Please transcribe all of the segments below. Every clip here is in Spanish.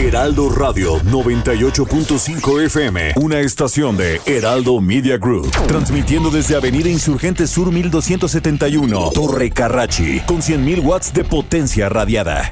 Heraldo Radio 98.5 FM, una estación de Heraldo Media Group, transmitiendo desde Avenida Insurgente Sur 1271, Torre Carrachi, con 100.000 watts de potencia radiada.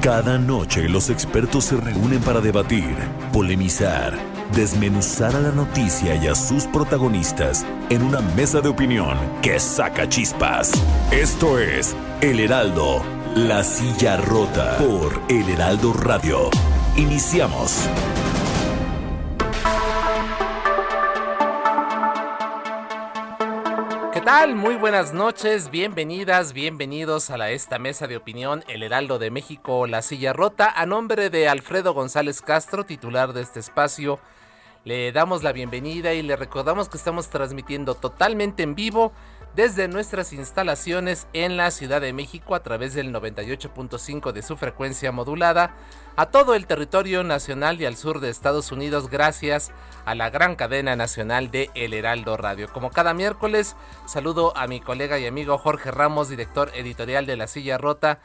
Cada noche los expertos se reúnen para debatir, polemizar, desmenuzar a la noticia y a sus protagonistas en una mesa de opinión que saca chispas. Esto es El Heraldo, la silla rota por El Heraldo Radio. Iniciamos. ¿Qué tal? Muy buenas noches, bienvenidas, bienvenidos a la, esta mesa de opinión El Heraldo de México, La Silla Rota. A nombre de Alfredo González Castro, titular de este espacio, le damos la bienvenida y le recordamos que estamos transmitiendo totalmente en vivo desde nuestras instalaciones en la Ciudad de México a través del 98.5 de su frecuencia modulada a todo el territorio nacional y al sur de Estados Unidos gracias a la gran cadena nacional de El Heraldo Radio. Como cada miércoles, saludo a mi colega y amigo Jorge Ramos, director editorial de La Silla Rota.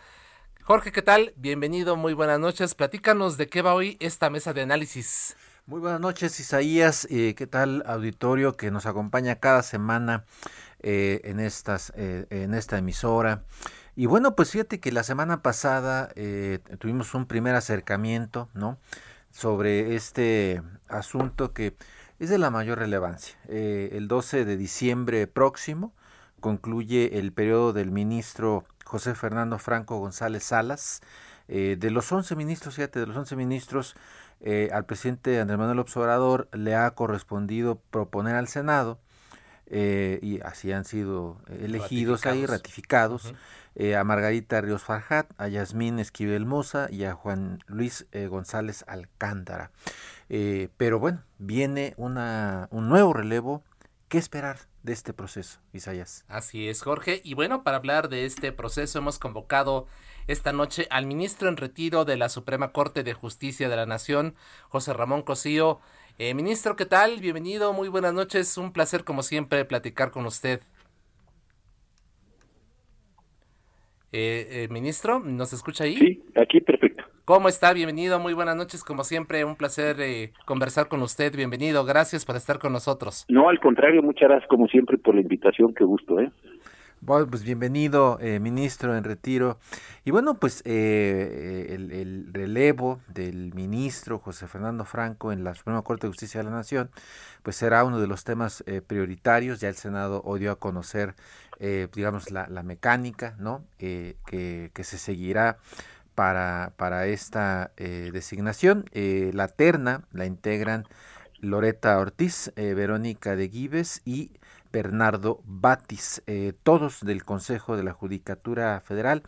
Jorge, ¿qué tal? Bienvenido, muy buenas noches. Platícanos de qué va hoy esta mesa de análisis. Muy buenas noches, Isaías. Eh, ¿Qué tal, auditorio que nos acompaña cada semana eh, en, estas, eh, en esta emisora? Y bueno, pues fíjate que la semana pasada tuvimos un primer acercamiento, ¿no? Sobre este asunto que es de la mayor relevancia. el 12 de diciembre próximo concluye el periodo del ministro José Fernando Franco González Salas. de los 11 ministros, fíjate, de los 11 ministros, eh, al presidente Andrés Manuel Obrador le ha correspondido proponer al Senado, eh, y así han sido elegidos ahí, ratificados, eh, a Margarita Ríos Farjat, a Yasmín Esquivel Moza y a Juan Luis González Alcántara. pero bueno, viene una, un nuevo relevo. ¿Qué esperar de este proceso, Isaías? Así es, Jorge. Y bueno, para hablar de este proceso hemos convocado esta noche al ministro en retiro de la Suprema Corte de Justicia de la Nación, José Ramón Cosío. Eh, ministro, ¿qué tal? Bienvenido, muy buenas noches. Un placer, como siempre, platicar con usted. Eh, eh, ministro, ¿nos escucha ahí? Sí, aquí perfecto. ¿Cómo está? Bienvenido, muy buenas noches, como siempre, un placer eh, conversar con usted, bienvenido, gracias por estar con nosotros. No, al contrario, muchas gracias como siempre por la invitación, qué gusto, ¿eh? Bueno, pues bienvenido, eh, ministro en retiro. Y bueno, pues eh, el, relevo del ministro José Fernando Franco en la Suprema Corte de Justicia de la Nación, pues será uno de los temas eh, prioritarios. Ya el Senado hoy dio a conocer, digamos, la, la, mecánica, ¿no? que, que se seguirá para, para esta designación. la terna la integran Loreta Ortiz, Verónica de Gives y Bernardo Batis, eh, todos del Consejo de la Judicatura Federal,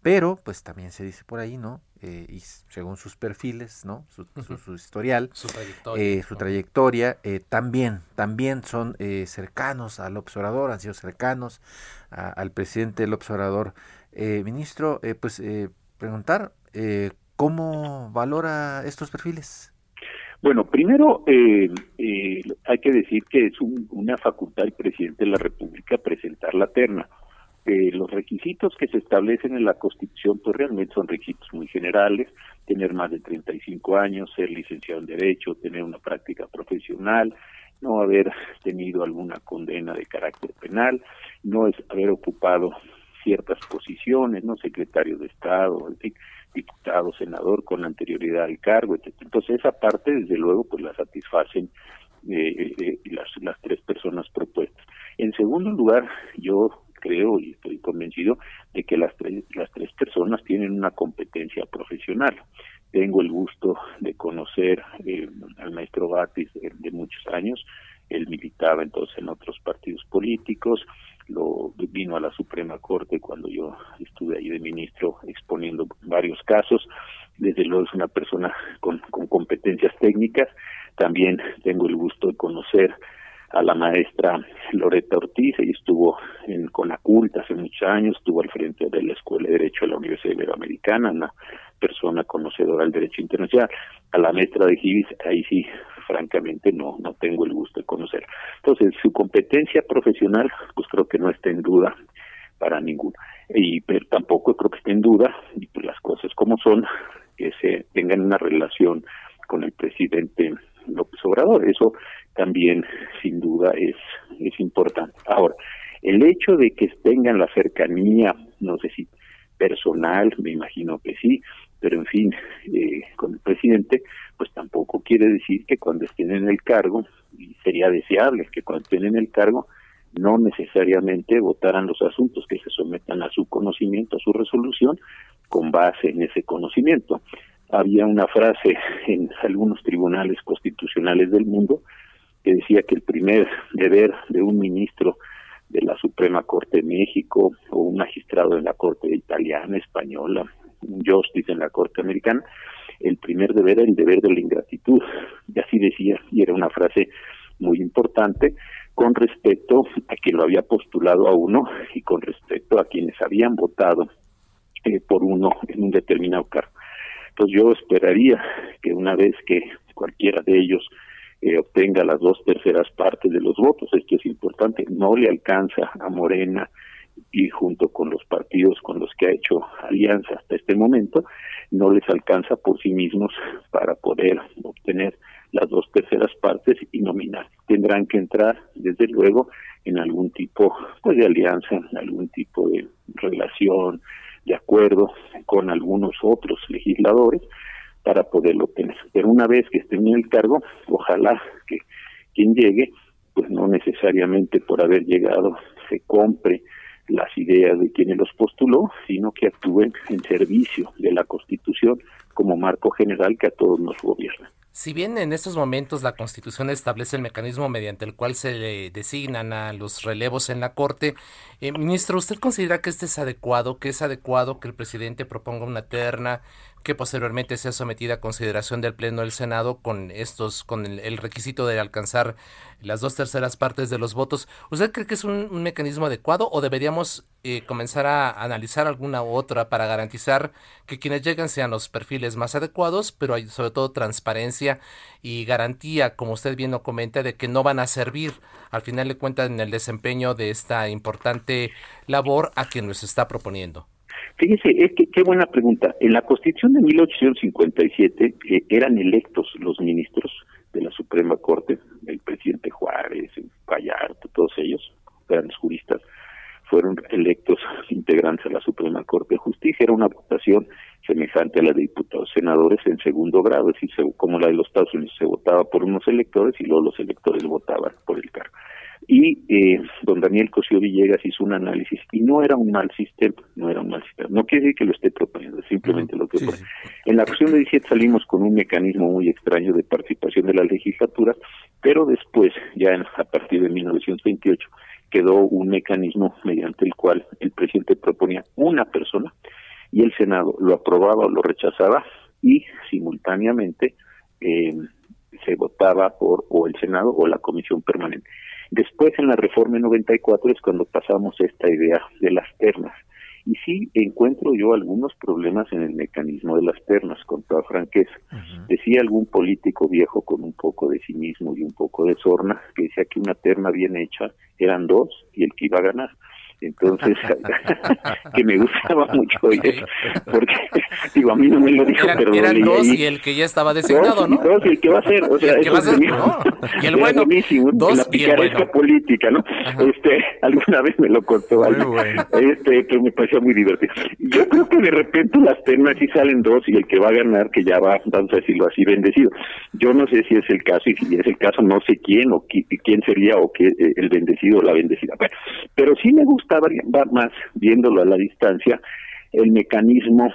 pero pues también se dice por ahí, ¿no? Eh, y según sus perfiles, ¿no? Su, historial, su trayectoria, eh, también, también son cercanos al observador, han sido cercanos al presidente del observador. ministro, pues preguntar, ¿cómo valora estos perfiles? Bueno, primero eh, eh, hay que decir que es una facultad del presidente de la República presentar la terna. Eh, los requisitos que se establecen en la Constitución pues realmente son requisitos muy generales, tener más de 35 años, ser licenciado en Derecho, tener una práctica profesional, no haber tenido alguna condena de carácter penal, no es haber ocupado ciertas posiciones, no secretario de Estado, en fin, diputado, senador con anterioridad al cargo, etc. Entonces esa parte, desde luego, pues la satisfacen eh, eh, las, las tres personas propuestas. En segundo lugar, yo creo y estoy convencido de que las tres, las tres personas tienen una competencia profesional. Tengo el gusto de conocer eh, al maestro Batis de, muchos años. Él militaba entonces en otros partidos políticos, lo vino a la Suprema Corte cuando yo estuve ahí de ministro exponiendo varios casos. Desde luego es una persona con, competencias técnicas. También tengo el gusto de conocer a la maestra Loreta Ortiz, ella estuvo en Conacult hace muchos años, estuvo al frente de la Escuela de Derecho de la Universidad Iberoamericana, una persona conocedora del derecho internacional, a la maestra de Givis, ahí sí, francamente no, no tengo el gusto de conocer. Entonces, su competencia profesional, pues creo que no está en duda para ninguno. Y tampoco creo que esté en duda, y pues las cosas como son, que se tengan una relación con el presidente López Obrador. Eso también, sin duda, es, es importante. Ahora, el hecho de que tengan la cercanía, no sé si personal, me imagino que sí, pero en fin, eh, con el presidente, pues tampoco quiere decir que cuando estén en el cargo, y sería deseable que cuando estén en el cargo, no necesariamente votaran los asuntos que se sometan a su conocimiento, a su resolución, con base en ese conocimiento. Había una frase en algunos tribunales constitucionales del mundo que decía que el primer deber de un ministro de la Suprema Corte de México o un magistrado de la Corte italiana, española, un justice en la Corte americana, el primer deber era el deber de la ingratitud. Y así decía, y era una frase muy importante con respecto a quien lo había postulado a uno y con respecto a quienes habían votado eh, por uno en un determinado cargo. Entonces yo esperaría que una vez que cualquiera de ellos eh, obtenga las dos terceras partes de los votos, esto es importante, no le alcanza a Morena y junto con los partidos con los que ha hecho alianza hasta este momento, no les alcanza por sí mismos para poder obtener las dos terceras partes y nominar. Tendrán que entrar, desde luego, en algún tipo pues, de alianza, en algún tipo de relación, de acuerdo con algunos otros legisladores para poderlo tener. Pero una vez que estén en el cargo, ojalá que quien llegue, pues no necesariamente por haber llegado se compre las ideas de quienes los postuló, sino que actúen en servicio de la Constitución como marco general que a todos nos gobierna. Si bien en estos momentos la Constitución establece el mecanismo mediante el cual se designan a los relevos en la Corte, eh, ministro, ¿usted considera que este es adecuado, que es adecuado que el presidente proponga una terna que posteriormente sea sometida a consideración del Pleno del Senado con estos, con el, requisito de alcanzar las dos terceras partes de los votos. ¿Usted cree que es un, mecanismo adecuado o deberíamos eh, comenzar a analizar alguna otra para garantizar que quienes lleguen sean los perfiles más adecuados, pero hay sobre todo transparencia y garantía, como usted bien lo comenta, de que no van a servir al final de cuentas en el desempeño de esta importante labor a quien nos está proponiendo? Fíjese, es que qué buena pregunta. En la Constitución de 1857 eh, eran electos los ministros de la Suprema Corte, el presidente Juárez, Gallardo, todos ellos, grandes juristas, fueron electos integrantes a la Suprema Corte de Justicia. Era una votación semejante a la de diputados senadores en segundo grado, es decir, como la de los Estados Unidos, se votaba por unos electores y luego los electores votaban por el cargo y eh, don Daniel Cosío Villegas hizo un análisis y no era un mal sistema, no era un mal sistema. No quiere decir que lo esté proponiendo, simplemente lo que En la cuestión de 17 salimos con un mecanismo muy extraño de participación de la legislatura, pero después, ya a partir de 1928, quedó un mecanismo mediante el cual el presidente proponía una persona y el Senado lo aprobaba o lo rechazaba y simultáneamente eh, se votaba por o el Senado o la Comisión Permanente. Después, en la reforma 94 es cuando pasamos esta idea de las ternas. Y sí encuentro yo algunos problemas en el mecanismo de las ternas, con toda franqueza. Decía algún político viejo con un poco de cinismo y un poco de sorna, que decía que una terna bien hecha eran dos y el que iba a ganar. Entonces, que me gustaba mucho eso, porque, digo, a mí no me lo dijo, pero eran dos y el que ya estaba designado, ¿no? Dos y el que va a ser, o sea, eso va a ser, no. y el bueno, dos la picaresca política, ¿no? Este, alguna vez me lo contó algo, este, que me parecía muy divertido. Yo creo que de repente las temas sí salen dos y el que va a ganar, que ya va, vamos a decirlo así, bendecido. Yo no sé si es el caso, y si es el caso, no sé quién o quién sería o qué, eh, el bendecido o la bendecida. pero sí me gusta va más viéndolo a la distancia el mecanismo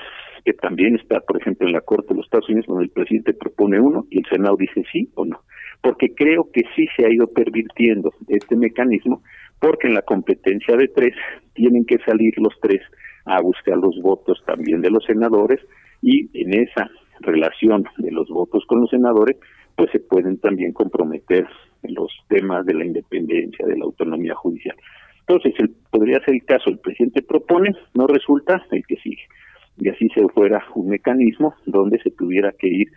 que también está, por ejemplo, en la Corte de los Estados Unidos, donde el presidente propone uno y el Senado dice sí o no. Porque creo que sí se ha ido pervirtiendo este mecanismo, porque en la competencia de tres tienen que salir los tres a buscar los votos también de los senadores y en esa relación de los votos con los senadores, pues se pueden también comprometer los temas de la independencia, de la autonomía judicial. Entonces, podría ser el caso, el presidente propone, no resulta, el que sigue. Y así se fuera un mecanismo donde se tuviera que ir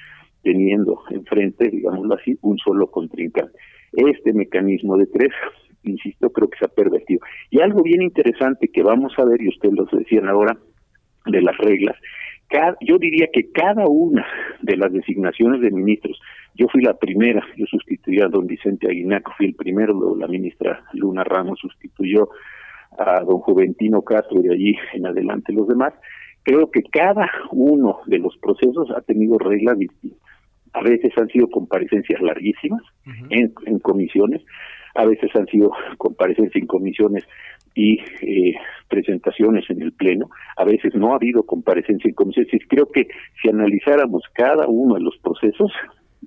teniendo enfrente, digámoslo así, un solo contrincante. Este mecanismo de tres, insisto, creo que se ha pervertido. Y algo bien interesante que vamos a ver, y ustedes lo decían ahora, de las reglas, yo diría que cada una de las designaciones de ministros, yo fui la primera, yo sustituí a don Vicente Aguinaco, fui el primero, luego la ministra Luna Ramos sustituyó a don Juventino Castro y de allí en adelante los demás, creo que cada uno de los procesos ha tenido reglas distintas. A veces han sido comparecencias larguísimas en, en comisiones, a veces han sido comparecencias en comisiones y eh, presentaciones en el Pleno. A veces no ha habido comparecencia en comisiones. Creo que si analizáramos cada uno de los procesos,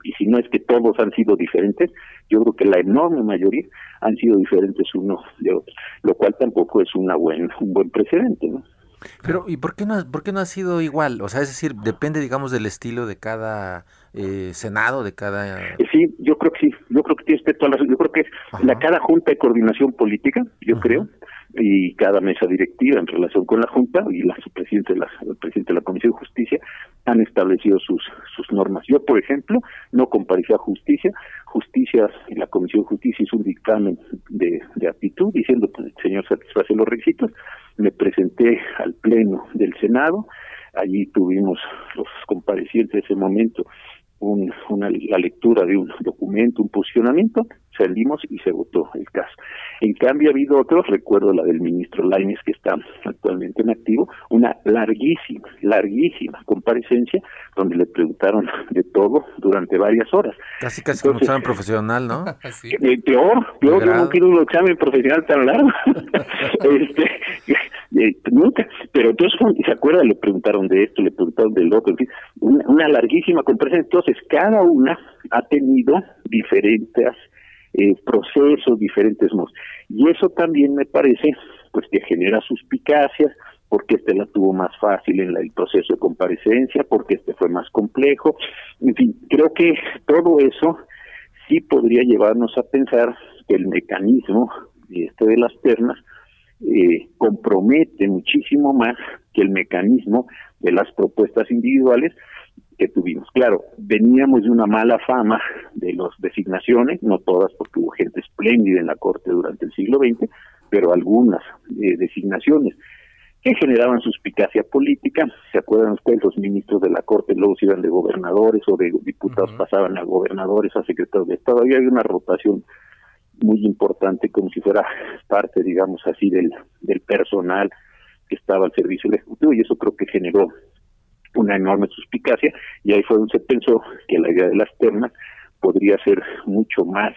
y si no es que todos han sido diferentes, yo creo que la enorme mayoría han sido diferentes uno de otro, lo cual tampoco es una buen, un buen precedente, ¿no? Pero, ¿y por qué, no, por qué no ha sido igual? O sea, es decir, depende, digamos, del estilo de cada eh, Senado, de cada... Sí, yo creo que sí, yo creo que tiene toda la Yo creo que la cada Junta de Coordinación Política, yo creo, y cada mesa directiva en relación con la Junta y la presidente de la, el presidente de la Comisión de Justicia han establecido sus, sus normas. Yo, por ejemplo, no comparecí a Justicia. Justicia, y la Comisión de Justicia hizo un dictamen de, actitud diciendo que el señor satisface los requisitos. Me presenté al Pleno del Senado. Allí tuvimos los comparecientes de ese momento una, la lectura de un documento, un posicionamiento, salimos y se votó el caso. En cambio, ha habido otros, recuerdo la del ministro Lainez, que está actualmente en activo, una larguísima, larguísima comparecencia, donde le preguntaron de todo durante varias horas. Casi, casi como un examen profesional, ¿no? Eh, peor, peor, yo no quiero un examen profesional tan largo. este, eh, nunca, pero entonces, ¿se acuerda? Le preguntaron de esto, le preguntaron del otro, en fin, una, una larguísima comparecencia. Entonces, cada una ha tenido diferentes eh, procesos, diferentes modos. Y eso también me parece pues que genera suspicacias, porque este la tuvo más fácil en el proceso de comparecencia, porque este fue más complejo. En fin, creo que todo eso sí podría llevarnos a pensar que el mecanismo este de las ternas eh, compromete muchísimo más que el mecanismo de las propuestas individuales, que tuvimos. Claro, veníamos de una mala fama de las designaciones, no todas porque hubo gente espléndida en la Corte durante el siglo XX, pero algunas eh, designaciones que generaban suspicacia política. ¿Se acuerdan ustedes? Los ministros de la Corte luego se iban de gobernadores o de diputados pasaban a gobernadores, a secretarios de Estado. Había una rotación muy importante como si fuera parte, digamos así, del, del personal que estaba al servicio del Ejecutivo y eso creo que generó una enorme suspicacia y ahí fue donde se pensó que la idea de las ternas podría ser mucho más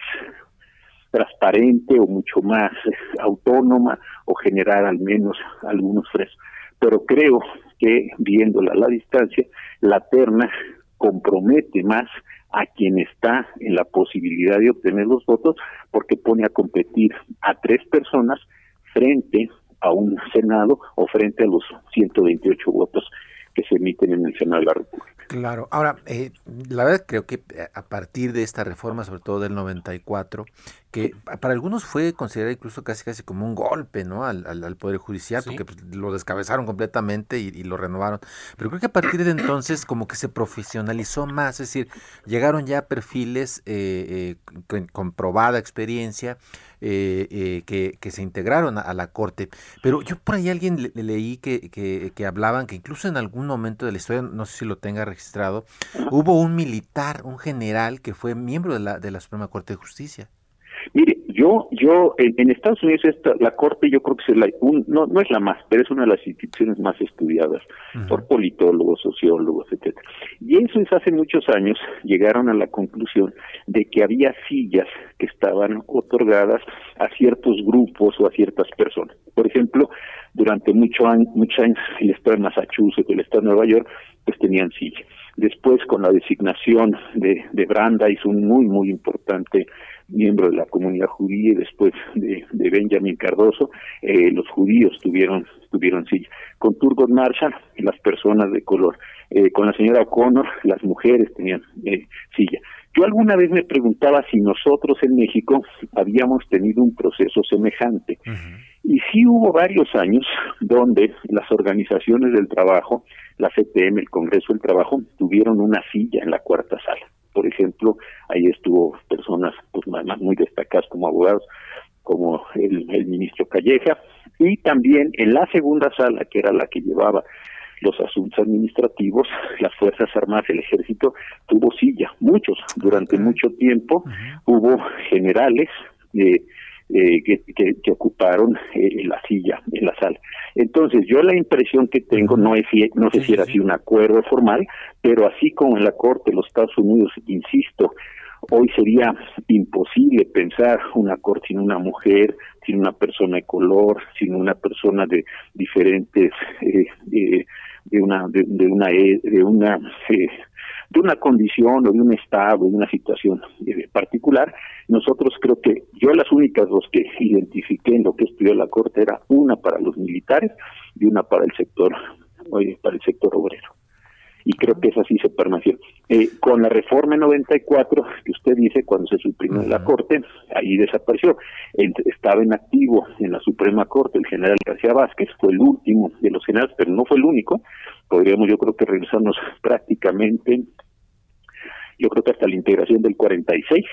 transparente o mucho más autónoma o generar al menos algunos frescos. Pero creo que viéndola a la distancia, la terna compromete más a quien está en la posibilidad de obtener los votos porque pone a competir a tres personas frente a un Senado o frente a los 128 votos que se emiten en el Senado de la República. Claro, ahora, eh, la verdad creo que eh, a partir de esta reforma, sobre todo del 94, que para algunos fue considerado incluso casi casi como un golpe ¿no? al, al, Poder Judicial, porque pues, lo descabezaron completamente y, lo renovaron. Pero creo que a partir de entonces como que se profesionalizó más, es decir, llegaron ya perfiles eh, con, con, probada experiencia, eh, eh, que, que, se integraron a, la corte. Pero yo por ahí alguien le, leí que, que, que, hablaban que incluso en algún momento de la historia, no sé si lo tenga registrado, hubo un militar, un general que fue miembro de la, de la Suprema Corte de Justicia. Mire, yo, yo, en, Estados Unidos esta, la Corte yo creo que es la, no, no es la más, pero es una de las instituciones más estudiadas por politólogos, sociólogos, etcétera. Y eso es hace muchos años llegaron a la conclusión de que había sillas que estaban otorgadas a ciertos grupos o a ciertas personas. Por ejemplo, durante mucho muchos años el estado de Massachusetts, el estado de Nueva York, pues tenían sillas. Después, con la designación de, de Branda, hizo un muy, muy importante miembro de la comunidad judía y después de, de Benjamin Cardoso, eh, los judíos tuvieron, tuvieron silla. Con Turgot Marshall, las personas de color. Eh, con la señora O'Connor, las mujeres tenían eh, silla. Yo alguna vez me preguntaba si nosotros en México habíamos tenido un proceso semejante. Y sí hubo varios años donde las organizaciones del trabajo, la CTM, el Congreso del Trabajo, tuvieron una silla en la cuarta sala. Por ejemplo, ahí estuvo personas pues, más, muy destacadas como abogados, como el, el ministro Calleja, y también en la segunda sala, que era la que llevaba los asuntos administrativos, las Fuerzas Armadas, el Ejército, tuvo silla, muchos, durante mucho tiempo hubo generales, eh, eh, que, que, ocuparon eh, la silla en la sala. Entonces, yo la impresión que tengo, no, es, no sé si era así un acuerdo formal, pero así como en la Corte de los Estados Unidos, insisto, hoy sería imposible pensar una Corte sin una mujer, sin una persona de color, sin una persona de diferentes eh, de una de, una de una de una condición o de un estado, de una situación eh, particular, nosotros creo que yo las únicas dos que identifiqué en lo que estudió la Corte era una para los militares y una para el sector, para el sector obrero y creo que esa sí se permaneció. Eh, con la reforma 94 que usted dice, cuando se suprimió la Corte, ahí desapareció. estaba en activo en la Suprema Corte el general García Vázquez, fue el último de los generales, pero no fue el único. Podríamos yo creo que regresarnos prácticamente, yo creo que hasta la integración del 46,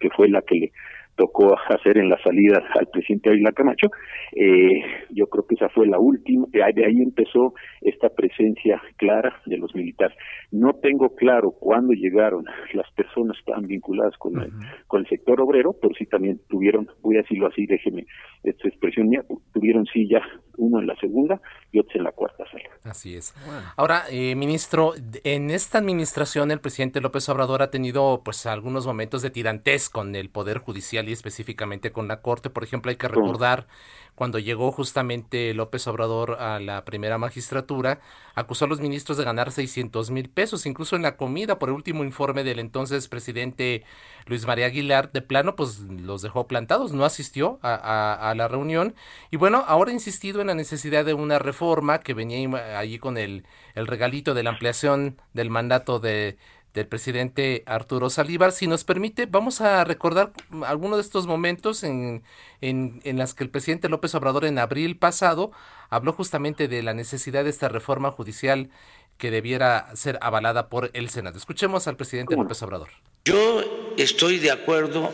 que fue la que le tocó hacer en la salida al presidente Ávila Camacho. Eh, yo creo que esa fue la última, de ahí empezó esta presencia clara de los militares. No tengo claro cuándo llegaron las personas tan vinculadas con, el, con el sector obrero, pero sí también tuvieron, voy a decirlo así, déjeme esta expresión mía, tuvieron silla uno en la segunda y otro en la cuarta sala. Así es. Ahora, eh, ministro, en esta administración el presidente López Obrador ha tenido pues algunos momentos de tirantez con el Poder Judicial y específicamente con la Corte. Por ejemplo, hay que recordar cuando llegó justamente López Obrador a la primera magistratura, acusó a los ministros de ganar 600 mil pesos, incluso en la comida, por el último informe del entonces presidente Luis María Aguilar, de plano, pues los dejó plantados, no asistió a, a la reunión. Y bueno, ahora ha insistido en la necesidad de una reforma que venía allí con el, el regalito de la ampliación del mandato de del presidente Arturo Salívar. Si nos permite, vamos a recordar algunos de estos momentos en, en, en las que el presidente López Obrador en abril pasado habló justamente de la necesidad de esta reforma judicial que debiera ser avalada por el Senado. Escuchemos al presidente López Obrador. Yo estoy de acuerdo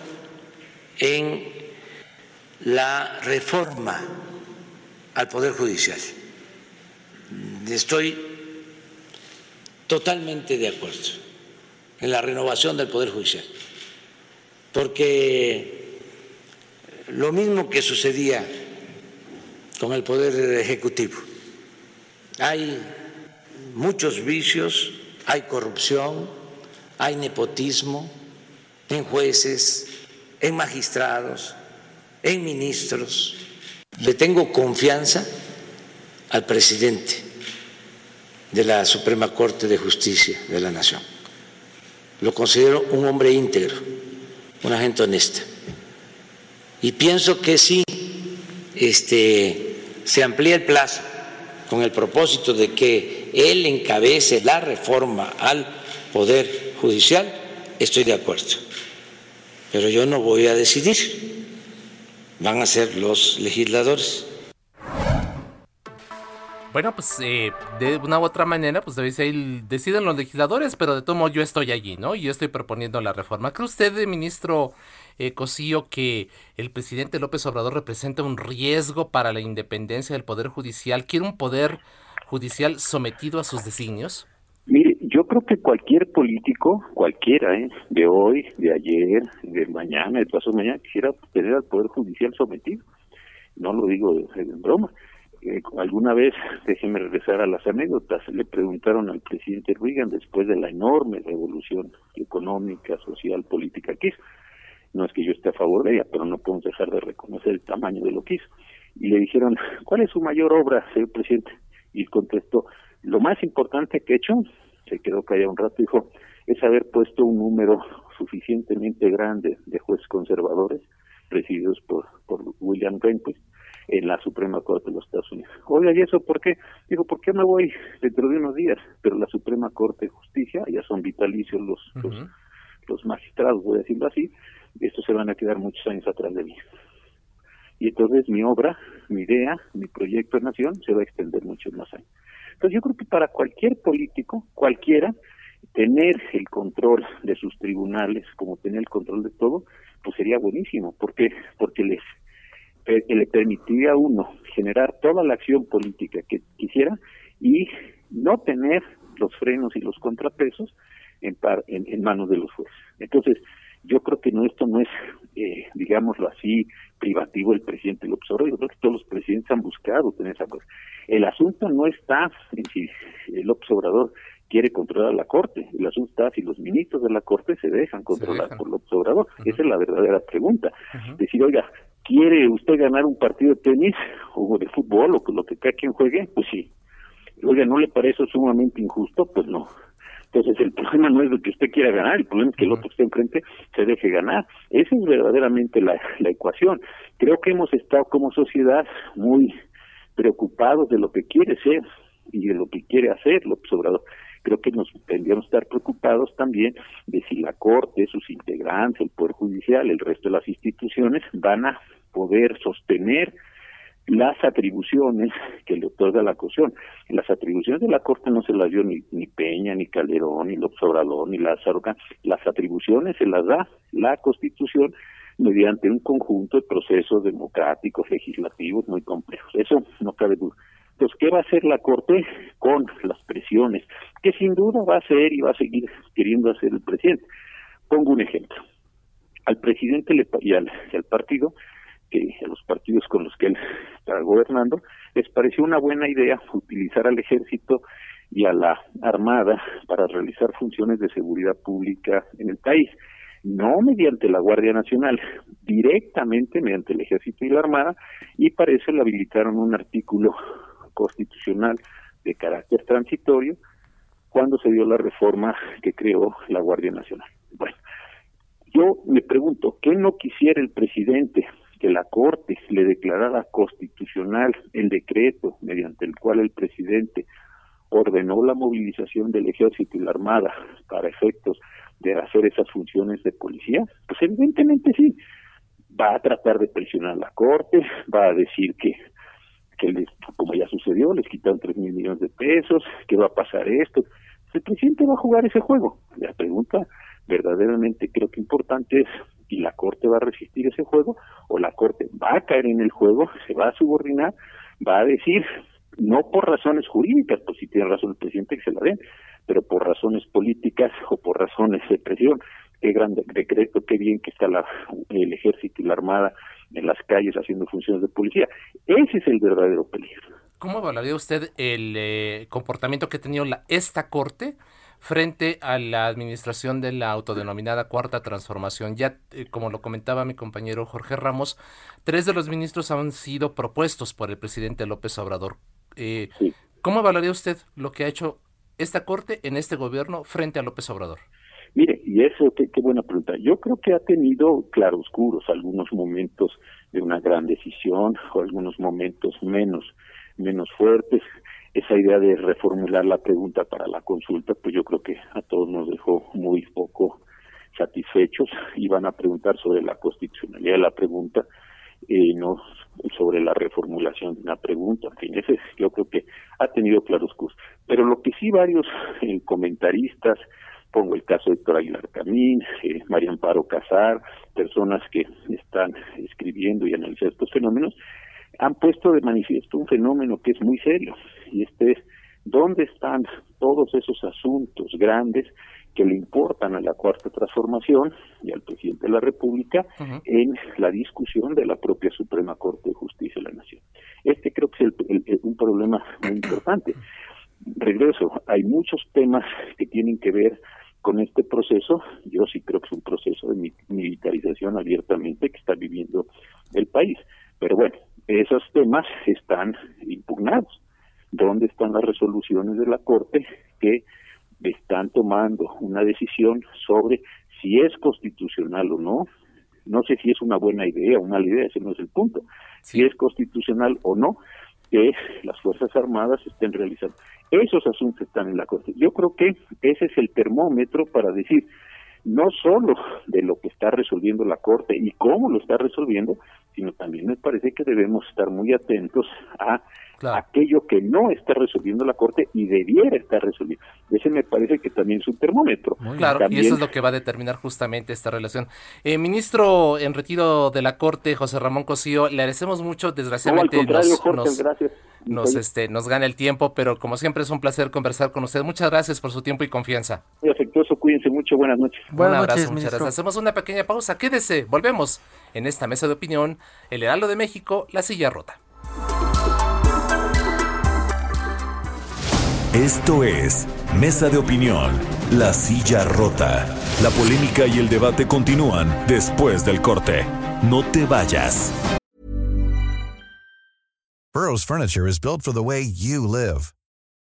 en la reforma al Poder Judicial. Estoy totalmente de acuerdo en la renovación del Poder Judicial. Porque lo mismo que sucedía con el Poder Ejecutivo, hay muchos vicios, hay corrupción, hay nepotismo en jueces, en magistrados, en ministros. Le tengo confianza al presidente de la Suprema Corte de Justicia de la Nación lo considero un hombre íntegro, una gente honesta. Y pienso que si este, se amplía el plazo con el propósito de que él encabece la reforma al Poder Judicial, estoy de acuerdo. Pero yo no voy a decidir, van a ser los legisladores. Bueno, pues eh, de una u otra manera, pues deciden los legisladores, pero de todo modo yo estoy allí, ¿no? Y yo estoy proponiendo la reforma. ¿Cree usted, eh, ministro eh, Cosío, que el presidente López Obrador representa un riesgo para la independencia del Poder Judicial? ¿Quiere un Poder Judicial sometido a sus designios? Mire, yo creo que cualquier político, cualquiera, ¿eh? de hoy, de ayer, de mañana, de paso mañana, quisiera tener al Poder Judicial sometido. No lo digo en broma eh, alguna vez, déjeme regresar a las anécdotas, le preguntaron al presidente Reagan después de la enorme revolución económica, social, política que hizo. No es que yo esté a favor de ella, pero no podemos dejar de reconocer el tamaño de lo que hizo. Y le dijeron, ¿cuál es su mayor obra, señor presidente? Y contestó, lo más importante que he hecho, se quedó callado un rato, dijo, es haber puesto un número suficientemente grande de jueces conservadores, presididos por, por William Rehnquist, en la Suprema Corte de los Estados Unidos. Oiga, ¿y eso por qué? Digo, ¿por qué me voy dentro de unos días? Pero la Suprema Corte de Justicia, ya son vitalicios los, los, los, magistrados, voy a decirlo así, estos se van a quedar muchos años atrás de mí. Y entonces mi obra, mi idea, mi proyecto de nación se va a extender muchos más años. Entonces yo creo que para cualquier político, cualquiera, tener el control de sus tribunales, como tener el control de todo, pues sería buenísimo. ¿Por qué? Porque les eh, le permitiría a uno generar toda la acción política que quisiera y no tener los frenos y los contrapesos en, en, manos de los jueces. Entonces, yo creo que no esto no es, eh, digámoslo así, privativo del presidente López Obrador. Yo creo que todos los presidentes han buscado tener esa cosa. El asunto no está en si López Obrador quiere controlar la Corte. El asunto está si los ministros de la Corte se dejan controlar por López Obrador. Esa es la verdadera pregunta. Decir, oiga, ¿quiere usted ganar un partido de tenis o de fútbol o lo que cada quien juegue? Pues sí. Oiga, ¿no le parece sumamente injusto? Pues no. Entonces el problema no es de que usted quiera ganar, el problema es que el otro que esté enfrente se deje ganar. Esa es verdaderamente la, la ecuación. Creo que hemos estado como sociedad muy preocupados de lo que quiere ser y de lo que quiere hacer López Obrador creo que nos tendríamos estar preocupados también de si la Corte, sus integrantes, el Poder Judicial, el resto de las instituciones van a poder sostener las atribuciones que le otorga la Constitución. Las atribuciones de la Corte no se las dio ni, ni Peña, ni Calderón, ni López Obrador, ni Lázaro. Las atribuciones se las da la Constitución mediante un conjunto de procesos democráticos, legislativos muy complejos. Eso no cabe duda. Entonces, ¿qué va a hacer la Corte con las presiones? Que sin duda va a hacer y va a seguir queriendo hacer el presidente. Pongo un ejemplo. Al presidente y al, partido, que a los partidos con los que él está gobernando, les pareció una buena idea utilizar al ejército y a la armada para realizar funciones de seguridad pública en el país no mediante la Guardia Nacional, directamente mediante el Ejército y la Armada, y para eso le habilitaron un artículo constitucional de carácter transitorio cuando se dio la reforma que creó la Guardia Nacional. Bueno, yo me pregunto, ¿qué no quisiera el presidente que la Corte le declarara constitucional el decreto mediante el cual el presidente ordenó la movilización del ejército y la armada para efectos de hacer esas funciones de policía? Pues evidentemente sí. Va a tratar de presionar a la Corte, va a decir que que les, como ya sucedió, les quitaron tres mil millones de pesos, ¿qué va a pasar esto? El presidente va a jugar ese juego. La pregunta verdaderamente creo que importante es, ¿y la Corte va a resistir ese juego? ¿O la Corte va a caer en el juego, se va a subordinar, va a decir, no por razones jurídicas, pues si tiene razón el presidente que se la den, pero por razones políticas o por razones de presión, qué gran decreto, qué bien que está la, el ejército y la armada en las calles haciendo funciones de policía. Ese es el verdadero peligro. ¿Cómo evaluaría usted el eh, comportamiento que ha tenido la, esta Corte frente a la administración de la autodenominada Cuarta Transformación? Ya, eh, como lo comentaba mi compañero Jorge Ramos, tres de los ministros han sido propuestos por el presidente López Obrador. Eh, ¿Cómo evaluaría usted lo que ha hecho esta Corte en este gobierno frente a López Obrador? Mire, y eso, qué, qué buena pregunta. Yo creo que ha tenido claroscuros, algunos momentos de una gran decisión o algunos momentos menos, menos fuertes. Esa idea de reformular la pregunta para la consulta, pues yo creo que a todos nos dejó muy poco satisfechos. Iban a preguntar sobre la constitucionalidad de la pregunta, eh, no sobre la reformulación de una pregunta. En fin, ese yo creo que ha tenido claroscuros. Pero lo que sí varios eh, comentaristas, pongo el caso de Héctor Aguilar Camín, eh, María Amparo Casar, personas que están escribiendo y analizando estos fenómenos, han puesto de manifiesto un fenómeno que es muy serio, y este es dónde están todos esos asuntos grandes que le importan a la cuarta transformación y al presidente de la República en la discusión de la propia Suprema Corte de Justicia de la Nación. Este creo que es un problema muy importante. Regreso, hay muchos temas que tienen que ver con este proceso, yo sí creo que es un proceso de militarización abiertamente que está viviendo el país. Pero bueno, esos temas están impugnados. ¿Dónde están las resoluciones de la Corte que están tomando una decisión sobre si es constitucional o no, no sé si es una buena idea una mala idea, ese no es el punto, si es constitucional o no que las Fuerzas Armadas estén realizando. Esos asuntos están en la Corte. Yo creo que ese es el termómetro para decir, no solo de lo que está resolviendo la Corte y cómo lo está resolviendo, sino también me parece que debemos estar muy atentos a aquello que no está resolviendo la Corte y debiera estar resolviendo. Ese me parece que también es un termómetro. claro, y eso es lo que va a determinar justamente esta relación. Eh, ministro en retiro de la Corte, José Ramón Cosío, le agradecemos mucho, desgraciadamente nos, gracias. nos, este, nos gana el tiempo, pero como siempre es un placer conversar con usted. Muchas gracias por su tiempo y confianza. Muy afectuoso, cuídense mucho, buenas noches. Buenas un abrazo, muchas gracias. Hacemos una pequeña pausa, quédese, volvemos en esta mesa de opinión, el Heraldo de México, la silla rota. Esto es Mesa de Opinión, La Silla Rota. La polémica y el debate continúan después del corte. No te vayas. Burroughs Furniture is built for the way you live.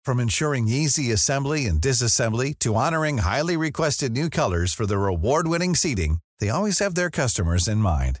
From ensuring easy assembly and disassembly to honoring highly requested new colors for their award-winning seating, they always have their customers in mind.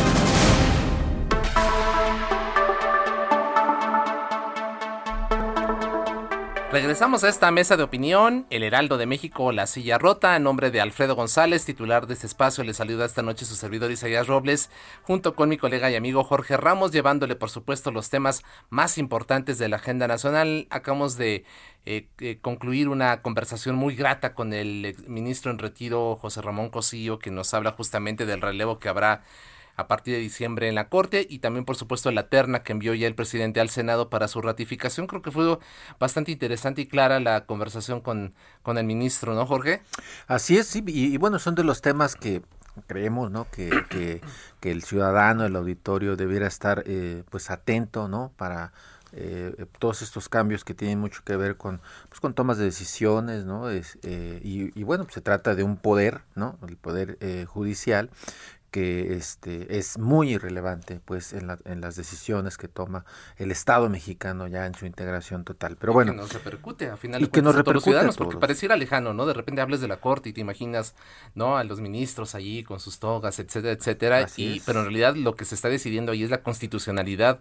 Regresamos a esta mesa de opinión, El Heraldo de México, La Silla Rota, en nombre de Alfredo González, titular de este espacio, le saluda esta noche su servidor Isaías Robles, junto con mi colega y amigo Jorge Ramos, llevándole por supuesto los temas más importantes de la agenda nacional. Acabamos de eh, eh, concluir una conversación muy grata con el ministro en retiro, José Ramón Cosillo, que nos habla justamente del relevo que habrá a partir de diciembre en la Corte y también por supuesto la terna que envió ya el presidente al Senado para su ratificación. Creo que fue bastante interesante y clara la conversación con, con el ministro, ¿no, Jorge? Así es, sí, y, bueno, son de los temas que creemos no que, que, el ciudadano el auditorio debiera estar eh, pues atento no para eh, todos estos cambios que tienen mucho que ver con pues con tomas de decisiones no es, eh, y, y, bueno se trata de un poder no el poder judicial que este es muy irrelevante pues en, en las decisiones que toma el Estado mexicano ya en su integración total. Pero bueno que nos repercute a final de que nos repercute los ciudadanos porque pareciera lejano no de repente hables de la corte y te imaginas no a los ministros allí con sus togas etcétera etcétera y pero en realidad lo que se está decidiendo ahí es la constitucionalidad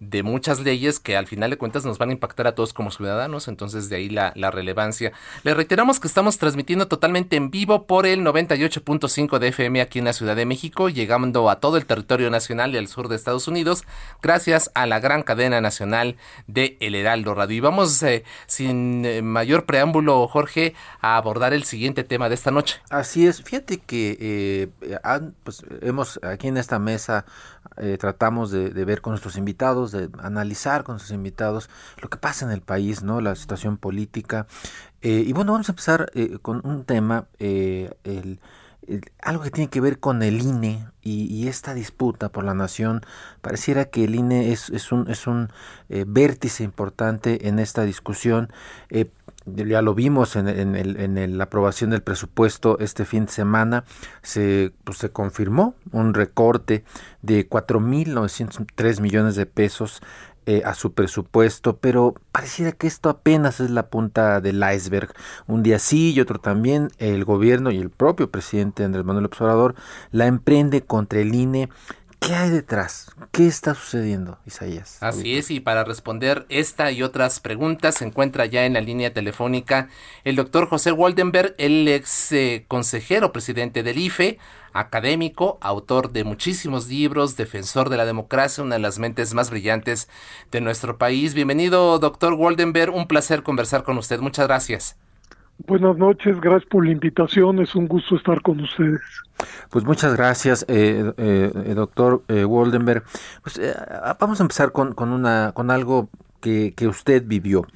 de muchas leyes que al final de cuentas nos van a impactar a todos como ciudadanos, entonces de ahí la, relevancia. Le reiteramos que estamos transmitiendo totalmente en vivo por el 98.5 de FM aquí en la Ciudad de México, llegando a todo el territorio nacional y al sur de Estados Unidos, gracias a la gran cadena nacional de El Heraldo Radio. Y vamos eh, sin eh, mayor preámbulo, Jorge, a abordar el siguiente tema de esta noche. Así es, fíjate que eh, pues, hemos aquí en esta mesa eh, tratamos de, ver con nuestros invitados, de analizar con nuestros invitados lo que pasa en el país, ¿no? La situación política. Eh, y bueno, vamos a empezar eh, con un tema, algo que tiene que ver con el INE y, esta disputa por la nación. Pareciera que el INE es un, es un vértice importante en esta discusión ya lo vimos en, en, la aprobación del presupuesto este fin de semana, se, pues, se confirmó un recorte de 4.903 millones de pesos eh, a su presupuesto, pero pareciera que esto apenas es la punta del iceberg. Un día sí y otro también, el gobierno y el propio presidente Andrés Manuel Observador la emprende contra el INE ¿Qué hay detrás? ¿Qué está sucediendo, Isaías? Así es, y para responder esta y otras preguntas se encuentra ya en la línea telefónica el doctor José Waldenberg, el ex eh, consejero presidente del IFE, académico, autor de muchísimos libros, defensor de la democracia, una de las mentes más brillantes de nuestro país. Bienvenido, doctor Waldenberg, un placer conversar con usted. Muchas gracias. Buenas noches, gracias por la invitación, es un gusto estar con ustedes. Pues muchas gracias, eh, eh, eh doctor eh, Waldenberg. Pues, vamos a empezar con, con, una, con algo que, que usted vivió.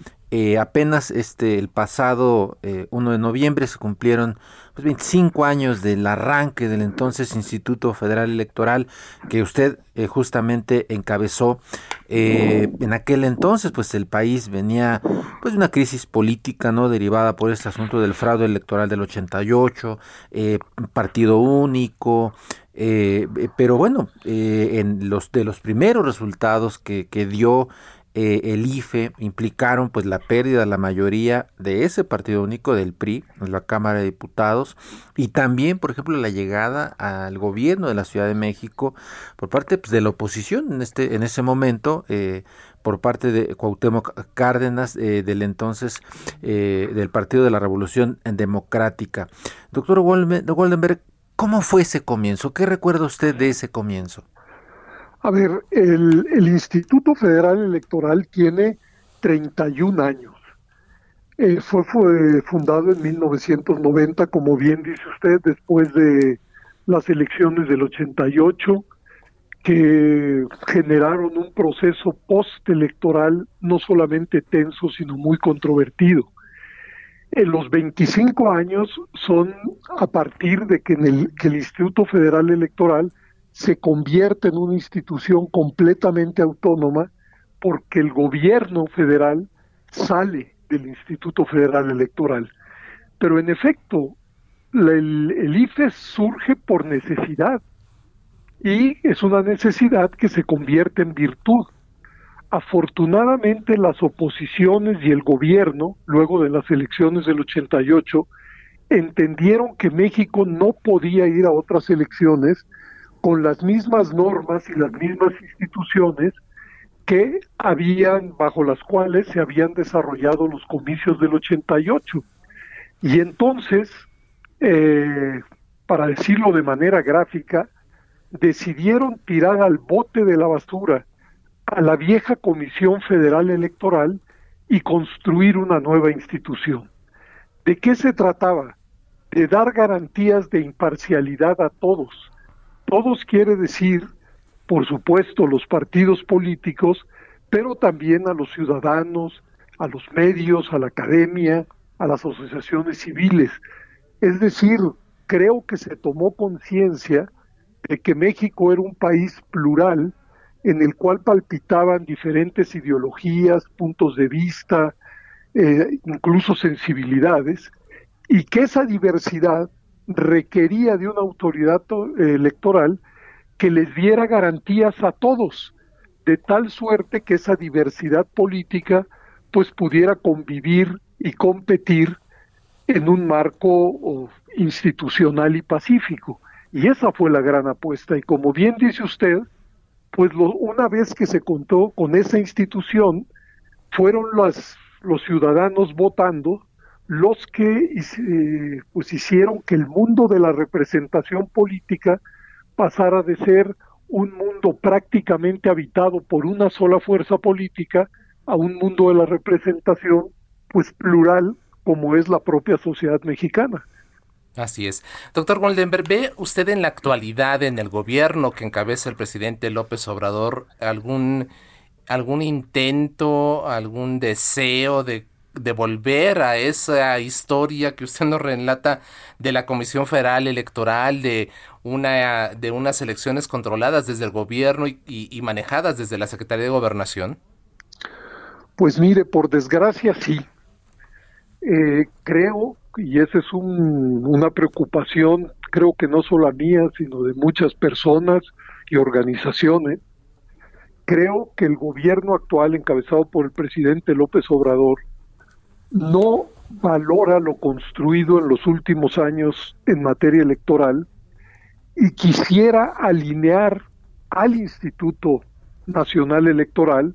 Apenas este, el pasado 1 de noviembre se cumplieron pues 25 años del arranque del entonces Instituto Federal Electoral que usted eh, justamente encabezó. Eh, en aquel entonces, pues el país venía pues de una crisis política, ¿no? Derivada por este asunto del fraude electoral del 88, eh, partido único, pero bueno, en los de los primeros resultados que, que dio eh, el IFE implicaron pues la pérdida de la mayoría de ese partido único del PRI en la Cámara de Diputados y también por ejemplo la llegada al gobierno de la Ciudad de México por parte pues, de la oposición en este en ese momento eh, por parte de Cuauhtémoc Cárdenas eh, del entonces del Partido de la Revolución Democrática. Doctor Goldenberg, ¿cómo fue ese comienzo? ¿Qué recuerda usted de ese comienzo? A ver, el, Instituto Federal Electoral tiene 31 años. Eh, fue, fue, fundado en 1990, como bien dice usted, después de las elecciones del 88, que generaron un proceso postelectoral no solamente tenso, sino muy controvertido. En los 25 años son a partir de que, en el, que el Instituto Federal Electoral se convierte en una institución completamente autónoma porque el gobierno federal sale del Instituto Federal Electoral. Pero en efecto, el, el IFE surge por necesidad y es una necesidad que se convierte en virtud. Afortunadamente las oposiciones y el gobierno, luego de las elecciones del 88, entendieron que México no podía ir a otras elecciones con las mismas normas y las mismas instituciones que habían, bajo las cuales se habían desarrollado los comicios del 88. Y entonces, eh, para decirlo de manera gráfica, decidieron tirar al bote de la basura a la vieja Comisión Federal Electoral y construir una nueva institución. ¿De qué se trataba? De dar garantías de imparcialidad a todos, todos quiere decir, por supuesto, los partidos políticos, pero también a los ciudadanos, a los medios, a la academia, a las asociaciones civiles. Es decir, creo que se tomó conciencia de que México era un país plural en el cual palpitaban diferentes ideologías, puntos de vista, eh, incluso sensibilidades, y que esa diversidad requería de una autoridad electoral que les diera garantías a todos, de tal suerte que esa diversidad política pues pudiera convivir y competir en un marco institucional y pacífico. Y esa fue la gran apuesta. Y como bien dice usted, pues una vez que se contó con esa institución, fueron los ciudadanos votando los que eh, pues hicieron que el mundo de la representación política pasara de ser un mundo prácticamente habitado por una sola fuerza política a un mundo de la representación pues plural como es la propia sociedad mexicana. Así es. Doctor Goldenberg, ¿ve usted en la actualidad en el gobierno que encabeza el presidente López Obrador algún algún intento, algún deseo de de volver a esa historia que usted nos relata de la Comisión Federal Electoral, de una de unas elecciones controladas desde el gobierno y, manejadas desde la Secretaría de Gobernación? Pues mire, por desgracia sí. Eh, creo, y esa es una preocupación, creo que no solo mía, sino de muchas personas y organizaciones, creo que el gobierno actual encabezado por el presidente López Obrador no valora lo construido en los últimos años en materia electoral y quisiera alinear al Instituto Nacional Electoral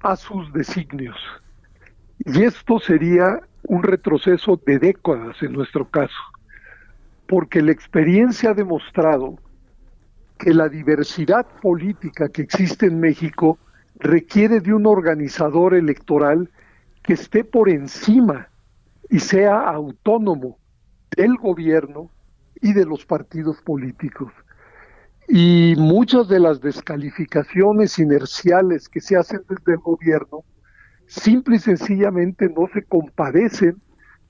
a sus designios. Y esto sería un retroceso de décadas en nuestro caso, porque la experiencia ha demostrado que la diversidad política que existe en México requiere de un organizador electoral que esté por encima y sea autónomo del gobierno y de los partidos políticos. Y muchas de las descalificaciones inerciales que se hacen desde el gobierno simple y sencillamente no se compadecen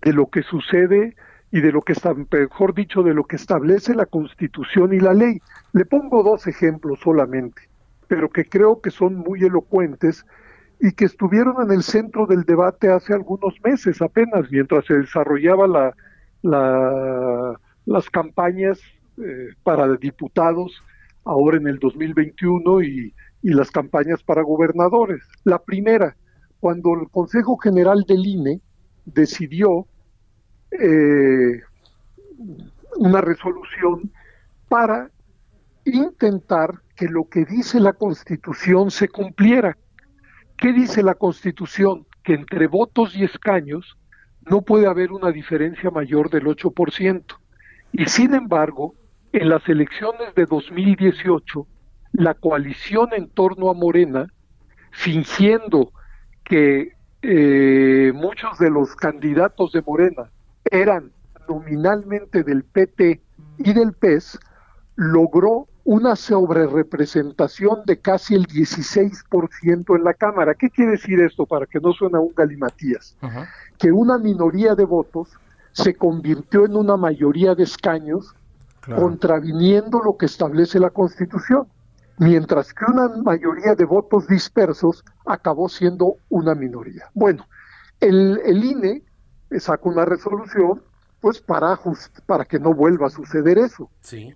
de lo que sucede y de lo que está, mejor dicho, de lo que establece la Constitución y la ley. Le pongo dos ejemplos solamente, pero que creo que son muy elocuentes y que estuvieron en el centro del debate hace algunos meses apenas, mientras se desarrollaba la, la, las campañas eh, para diputados ahora en el 2021 y, y las campañas para gobernadores. La primera, cuando el Consejo General del INE decidió eh, una resolución para intentar que lo que dice la Constitución se cumpliera. ¿Qué dice la Constitución? Que entre votos y escaños no puede haber una diferencia mayor del 8%. Y sin embargo, en las elecciones de 2018, la coalición en torno a Morena, fingiendo que eh, muchos de los candidatos de Morena eran nominalmente del PT y del PES, logró una sobrerepresentación de casi el 16% en la Cámara. ¿Qué quiere decir esto para que no suene un galimatías? Que una minoría de votos se convirtió en una mayoría de escaños contraviniendo lo que establece la Constitución, mientras que una mayoría de votos dispersos acabó siendo una minoría. Bueno, el, el INE saca una resolución pues para, para que no vuelva a suceder eso.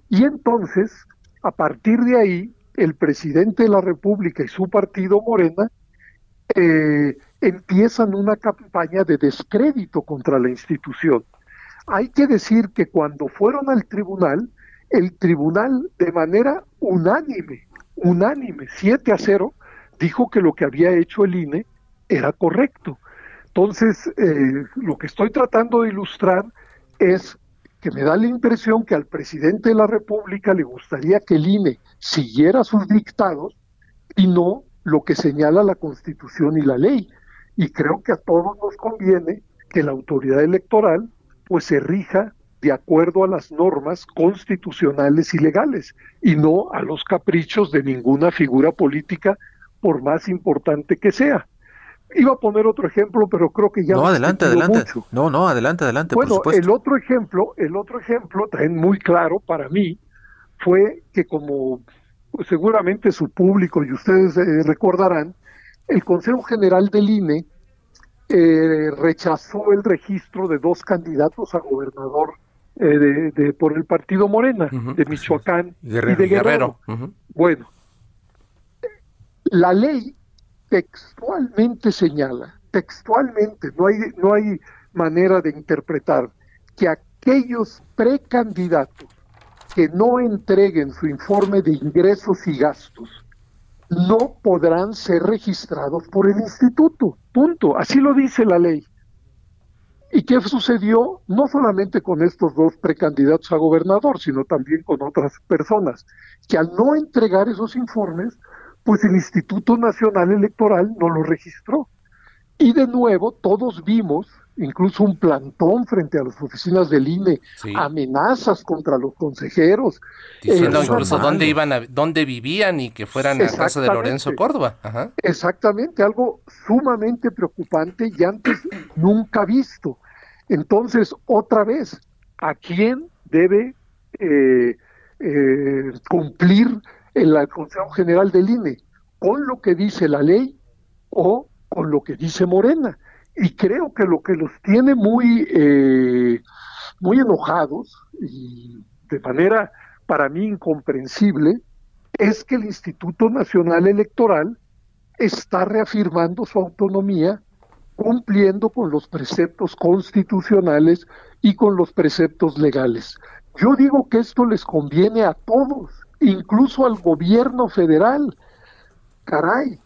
Y entonces, a partir de ahí, el presidente de la República y su partido Morena eh, empiezan una campaña de descrédito contra la institución. Hay que decir que cuando fueron al tribunal, el tribunal de manera unánime, unánime, 7 a 0, dijo que lo que había hecho el INE era correcto. Entonces, eh, lo que estoy tratando de ilustrar es que me da la impresión que al presidente de la República le gustaría que el INE siguiera sus dictados y no lo que señala la Constitución y la ley. Y creo que a todos nos conviene que la autoridad electoral pues se rija de acuerdo a las normas constitucionales y legales y no a los caprichos de ninguna figura política por más importante que sea. Iba a poner otro ejemplo, pero creo que ya no adelante, adelante. No, no, adelante, adelante. Bueno, el otro ejemplo, el otro ejemplo, también muy claro para mí, fue que como seguramente su público y ustedes eh, recordarán, el Consejo General del INE eh, rechazó el registro de dos candidatos a gobernador eh, de, por el partido Morena, de Michoacán y de Guerrero. Bueno, la ley textualmente señala, textualmente, no hay, no hay manera de interpretar que aquellos precandidatos que no entreguen su informe de ingresos y gastos no podrán ser registrados por el instituto. Punto. Así lo dice la ley. ¿Y qué sucedió? No solamente con estos dos precandidatos a gobernador, sino también con otras personas, que al no entregar esos informes, pues el Instituto Nacional Electoral no lo registró. Y de nuevo, todos vimos incluso un plantón frente a las oficinas del INE, amenazas contra los consejeros. Diciendo eh, incluso dónde iban, a, dónde vivían y que fueran a casa de Lorenzo Córdoba. Exactamente, algo sumamente preocupante y antes nunca visto. Entonces, otra vez, ¿a quién debe eh, eh, cumplir el Consejo General del INE, con lo que dice la ley o con lo que dice Morena. Y creo que lo que los tiene muy, eh, muy enojados y de manera para mí incomprensible es que el Instituto Nacional Electoral está reafirmando su autonomía cumpliendo con los preceptos constitucionales y con los preceptos legales. Yo digo que esto les conviene a todos, incluso al gobierno federal. Caray,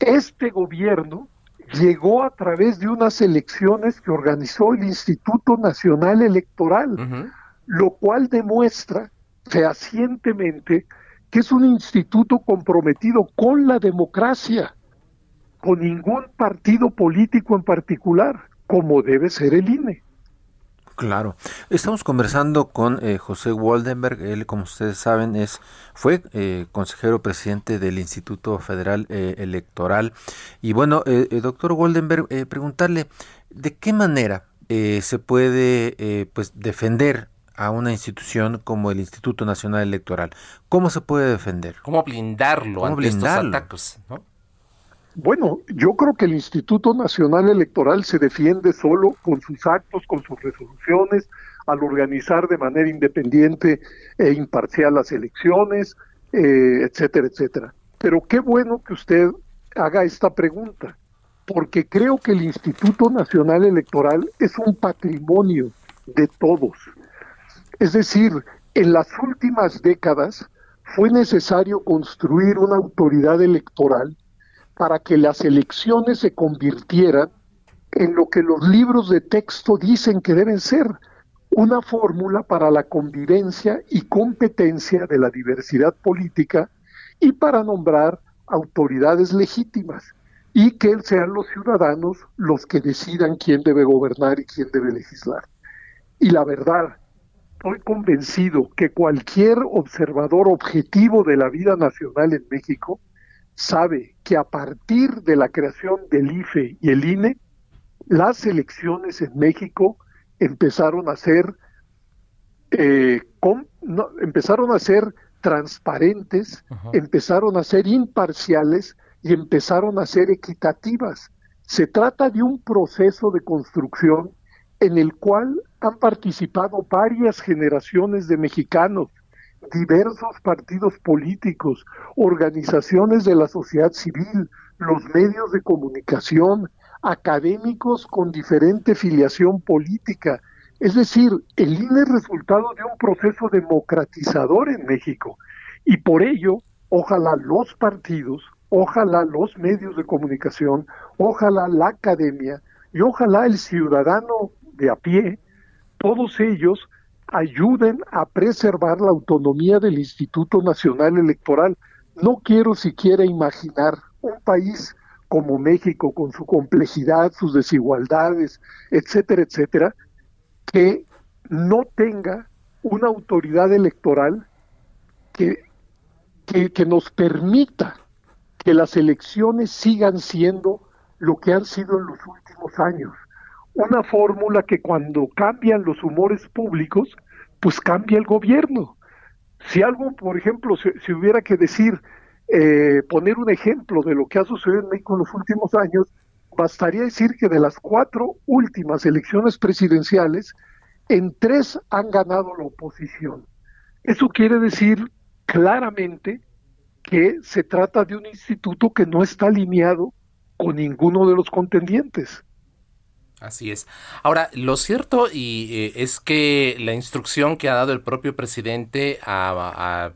este gobierno llegó a través de unas elecciones que organizó el Instituto Nacional Electoral, lo cual demuestra fehacientemente que es un instituto comprometido con la democracia, con ningún partido político en particular. como debe ser el INE. Claro. Estamos conversando con eh, José Waldenberg. Él, como ustedes saben, es fue eh, consejero presidente del Instituto Federal eh, Electoral. Y bueno, doctor Waldenberg, preguntarle de qué manera se puede pues defender a una institución como el Instituto Nacional Electoral. ¿Cómo se puede defender? ¿Cómo blindarlo ante estos ataques? ¿no? Bueno, yo creo que el Instituto Nacional Electoral se defiende solo con sus actos, con sus resoluciones, al organizar de manera independiente e imparcial las elecciones, eh, etcétera, etcétera. Pero qué bueno que usted haga esta pregunta, porque creo que el Instituto Nacional Electoral es un patrimonio de todos. Es decir, en las últimas décadas fue necesario construir una autoridad electoral para que las elecciones se convirtieran en lo que los libros de texto dicen que deben ser, una fórmula para la convivencia y competencia de la diversidad política y para nombrar autoridades legítimas y que sean los ciudadanos los que decidan quién debe gobernar y quién debe legislar. Y la verdad, estoy convencido que cualquier observador objetivo de la vida nacional en México sabe que a partir de la creación del IFE y el INE, las elecciones en México empezaron a ser eh, empezaron a ser transparentes, empezaron a ser imparciales y empezaron a ser equitativas. Se trata de un proceso de construcción en el cual han participado varias generaciones de mexicanos diversos partidos políticos, organizaciones de la sociedad civil, los medios de comunicación, académicos con diferente filiación política. Es decir, el INE es resultado de un proceso democratizador en México y por ello, ojalá los partidos, ojalá los medios de comunicación, ojalá la academia y ojalá el ciudadano de a pie, todos ellos ayuden a preservar la autonomía del Instituto Nacional Electoral. No quiero siquiera imaginar un país como México, con su complejidad, sus desigualdades, etcétera, etcétera, que no tenga una autoridad electoral que, que, nos permita que las elecciones sigan siendo lo que han sido en los últimos años una fórmula que cuando cambian los humores públicos, pues cambia el gobierno. Si algo, por ejemplo, se, hubiera que decir, eh, poner un ejemplo de lo que ha sucedido en México en los últimos años, bastaría decir que de las cuatro últimas elecciones presidenciales, en tres han ganado la oposición. Eso quiere decir claramente que se trata de un instituto que no está alineado con ninguno de los contendientes. Así es. Ahora, lo cierto y eh, es que la instrucción que ha dado el propio presidente a,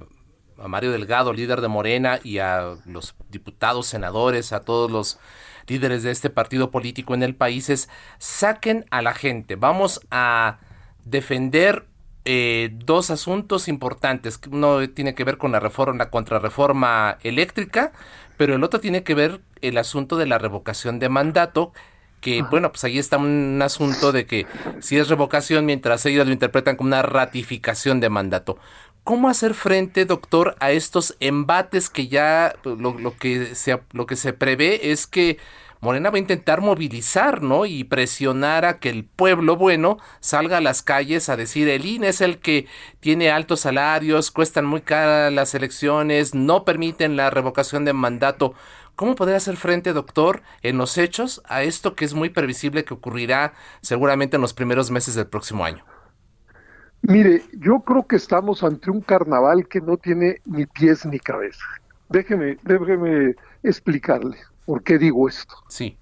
Mario Delgado, líder de Morena, y a los diputados, senadores, a todos los líderes de este partido político en el país es saquen a la gente. Vamos a defender eh, dos asuntos importantes. Uno tiene que ver con la reforma, la contrarreforma eléctrica, pero el otro tiene que ver el asunto de la revocación de mandato que bueno, pues ahí está un asunto de que si es revocación, mientras ellos lo interpretan como una ratificación de mandato. ¿Cómo hacer frente, doctor, a estos embates que ya pues, lo, lo, que, se, lo que se prevé es que Morena va a intentar movilizar, ¿no? Y presionar a que el pueblo bueno salga a las calles a decir el INE es el que tiene altos salarios, cuestan muy caras las elecciones, no permiten la revocación de mandato. ¿Cómo poder hacer frente, doctor, en los hechos a esto que es muy previsible que ocurrirá seguramente en los primeros meses del próximo año? Mire, yo creo que estamos ante un carnaval que no tiene ni pies ni cabeza. Déjeme, déjeme explicarle por qué digo esto. Sí.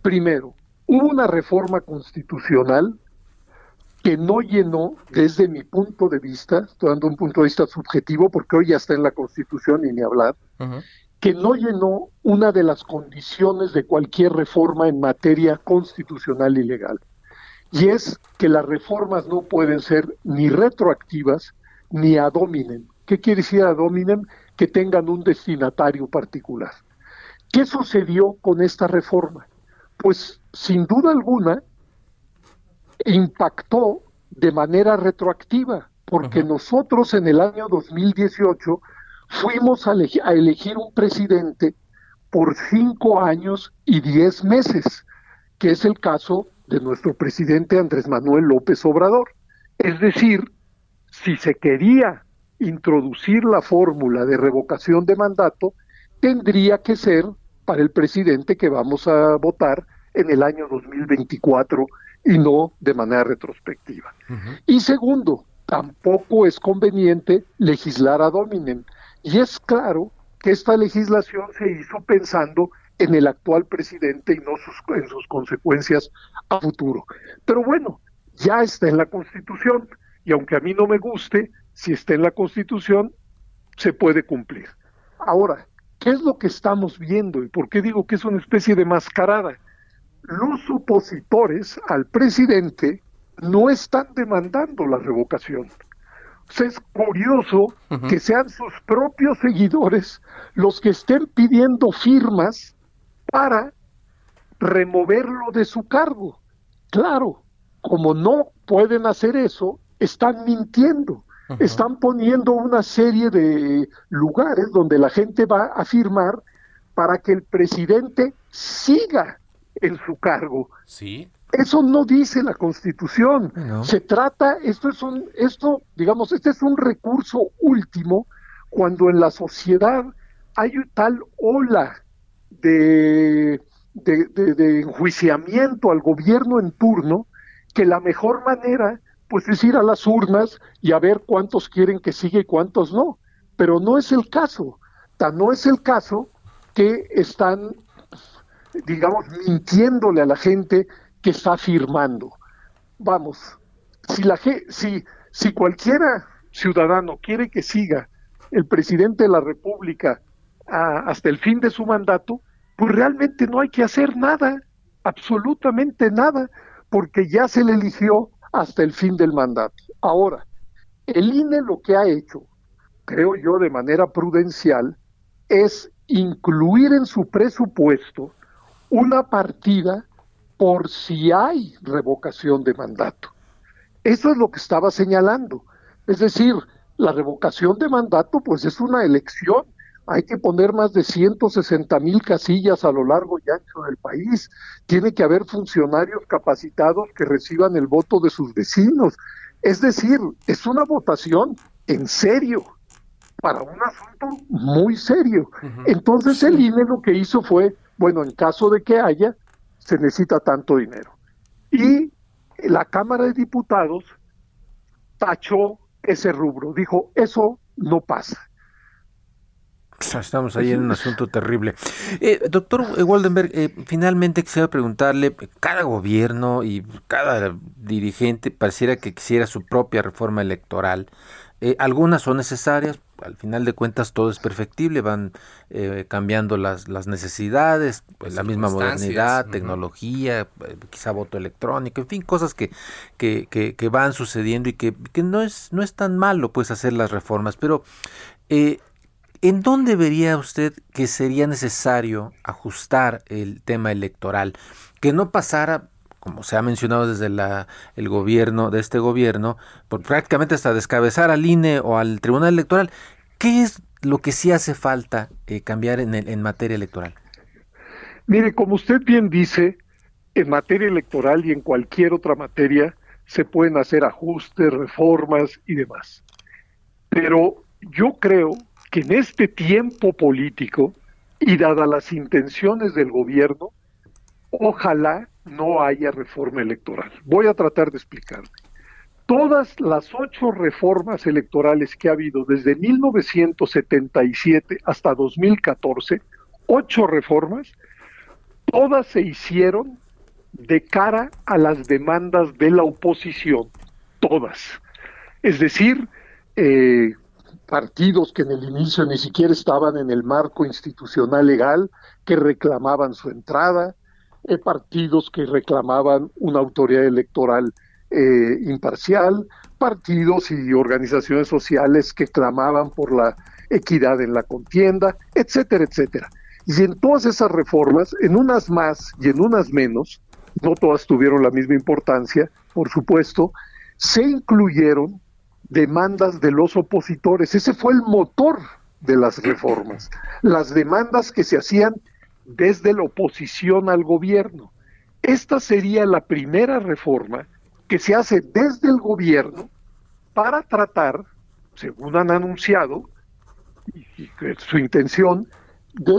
Primero, hubo una reforma constitucional que no llenó, desde mi punto de vista, estoy dando un punto de vista subjetivo porque hoy ya está en la Constitución y ni hablar, que no llenó una de las condiciones de cualquier reforma en materia constitucional y legal. Y es que las reformas no pueden ser ni retroactivas ni ad hominem. ¿Qué quiere decir ad hominem? Que tengan un destinatario particular. ¿Qué sucedió con esta reforma? Pues sin duda alguna impactó de manera retroactiva, porque nosotros en el año 2018 fuimos a, a, elegir un presidente por cinco años y diez meses, que es el caso de nuestro presidente Andrés Manuel López Obrador. Es decir, si se quería introducir la fórmula de revocación de mandato, tendría que ser para el presidente que vamos a votar en el año 2024 y no de manera retrospectiva. Y segundo, tampoco es conveniente legislar a dominem. Y es claro que esta legislación se hizo pensando en el actual presidente y no sus, en sus consecuencias a futuro. Pero bueno, ya está en la Constitución y aunque a mí no me guste, si está en la Constitución, se puede cumplir. Ahora, ¿qué es lo que estamos viendo y por qué digo que es una especie de mascarada? Los opositores al presidente no están demandando la revocación. Es curioso que sean sus propios seguidores los que estén pidiendo firmas para removerlo de su cargo. Claro, como no pueden hacer eso, están mintiendo. Están poniendo una serie de lugares donde la gente va a firmar para que el presidente siga en su cargo. Sí. Eso no dice la Constitución. Se trata, esto es un, esto, digamos, este es un recurso último cuando en la sociedad hay tal ola de, de, enjuiciamiento al gobierno en turno que la mejor manera pues es ir a las urnas y a ver cuántos quieren que siga y cuántos no. Pero no es el caso. Tan no es el caso que están, digamos, mintiéndole a la gente que está firmando. Vamos, si la si, si cualquiera ciudadano quiere que siga el presidente de la República hasta el fin de su mandato, pues realmente no hay que hacer nada, absolutamente nada, porque ya se le eligió hasta el fin del mandato. Ahora, el INE lo que ha hecho, creo yo de manera prudencial, es incluir en su presupuesto una partida por si hay revocación de mandato. Eso es lo que estaba señalando. Es decir, la revocación de mandato pues es una elección hay que poner más de 160 mil casillas a lo largo y ancho del país. Tiene que haber funcionarios capacitados que reciban el voto de sus vecinos. Es decir, es una votación en serio, para un asunto muy serio. Entonces el INE lo que hizo fue, bueno, en caso de que haya, se necesita tanto dinero. Y la Cámara de Diputados tachó ese rubro, dijo, eso no pasa. Estamos ahí en un asunto terrible. Eh, doctor Waldenberg, eh, finalmente quisiera preguntarle, cada gobierno y cada dirigente pareciera que quisiera su propia reforma electoral. Eh, algunas son necesarias, al final de cuentas todo es perfectible, van cambiando las, las necesidades, pues, la misma modernidad, tecnología, quizá voto electrónico, en fin, cosas que, que, que, que van sucediendo y que, que, no, es, no es tan malo pues hacer las reformas, pero eh, ¿En dónde vería usted que sería necesario ajustar el tema electoral? Que no pasara, como se ha mencionado desde el gobierno, de este gobierno, por prácticamente hasta descabezar al INE o al Tribunal Electoral. ¿Qué es lo que sí hace falta eh, cambiar en, en materia electoral? Mire, como usted bien dice, en materia electoral y en cualquier otra materia se pueden hacer ajustes, reformas y demás. Pero yo creo que en este tiempo político y dadas las intenciones del gobierno, ojalá no haya reforma electoral. Voy a tratar de explicarme. Todas las ocho reformas electorales que ha habido desde 1977 hasta 2014, ocho reformas, todas se hicieron de cara a las demandas de la oposición, todas. Es decir, eh, partidos que en el inicio ni siquiera estaban en el marco institucional legal, que reclamaban su entrada, partidos que reclamaban una autoridad electoral eh, imparcial, partidos y organizaciones sociales que clamaban por la equidad en la contienda, etcétera, etcétera. Y en todas esas reformas, en unas más y en unas menos, no todas tuvieron la misma importancia, por supuesto, se incluyeron demandas de los opositores. Ese fue el motor de las reformas, las demandas que se hacían desde la oposición al gobierno. Esta sería la primera reforma que se hace desde el gobierno para tratar, según han anunciado, y, su intención, de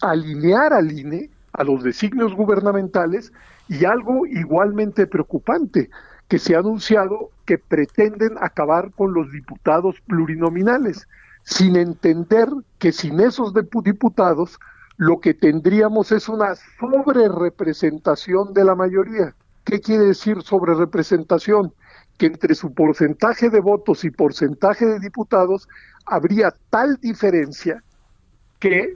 alinear al INE a los designios gubernamentales y algo igualmente preocupante, que se ha anunciado que pretenden acabar con los diputados plurinominales, sin entender que sin esos diputados lo que tendríamos es una sobrerepresentación de la mayoría. ¿Qué quiere decir sobrerepresentación? Que entre su porcentaje de votos y porcentaje de diputados habría tal diferencia que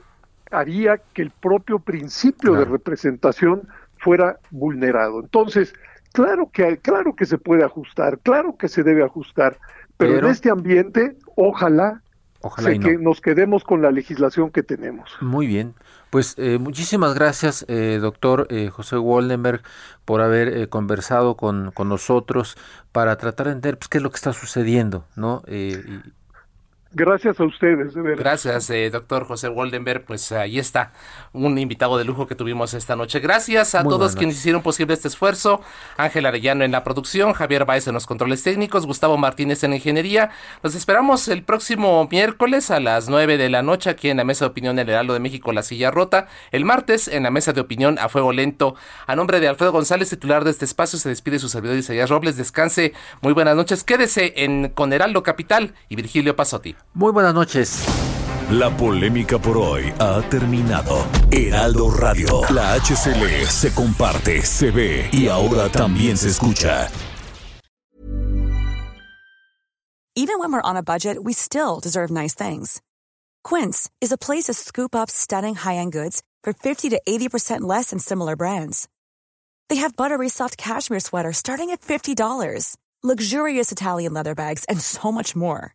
haría que el propio principio de representación fuera vulnerado. Entonces, claro que claro que se puede ajustar, claro que se debe ajustar, pero, en este ambiente, ojalá, que nos quedemos con la legislación que tenemos. Muy bien. Pues eh, muchísimas gracias, eh, doctor eh, José Waldenberg, por haber conversado con, con, nosotros para tratar de entender pues, qué es lo que está sucediendo, ¿no? Y, Gracias a ustedes, de verdad. Gracias, eh, doctor José Waldenberg. Pues ahí está, un invitado de lujo que tuvimos esta noche. Gracias a todos quienes hicieron posible este esfuerzo. Ángel Arellano en la producción, Javier Baez en los controles técnicos, Gustavo Martínez en ingeniería. Nos esperamos el próximo miércoles a las 9 de la noche aquí en la Mesa de Opinión del Heraldo de México, La Silla Rota. El martes en la Mesa de Opinión a Fuego Lento. A nombre de Alfredo González, titular de este espacio, se despide su servidor Isaías Robles. Descanse. Muy buenas noches. Quédese en con Heraldo Capital y Virgilio Pasotti. Muy buenas noches. La polémica por hoy ha terminado. Heraldo Radio, la HCL se comparte, se ve y ahora también se escucha. Even when we're on a budget, we still deserve nice things. Quince is a place to scoop up stunning high-end goods for 50 to 80% less than similar brands. They have buttery soft cashmere sweaters starting at $50, luxurious Italian leather bags, and so much more.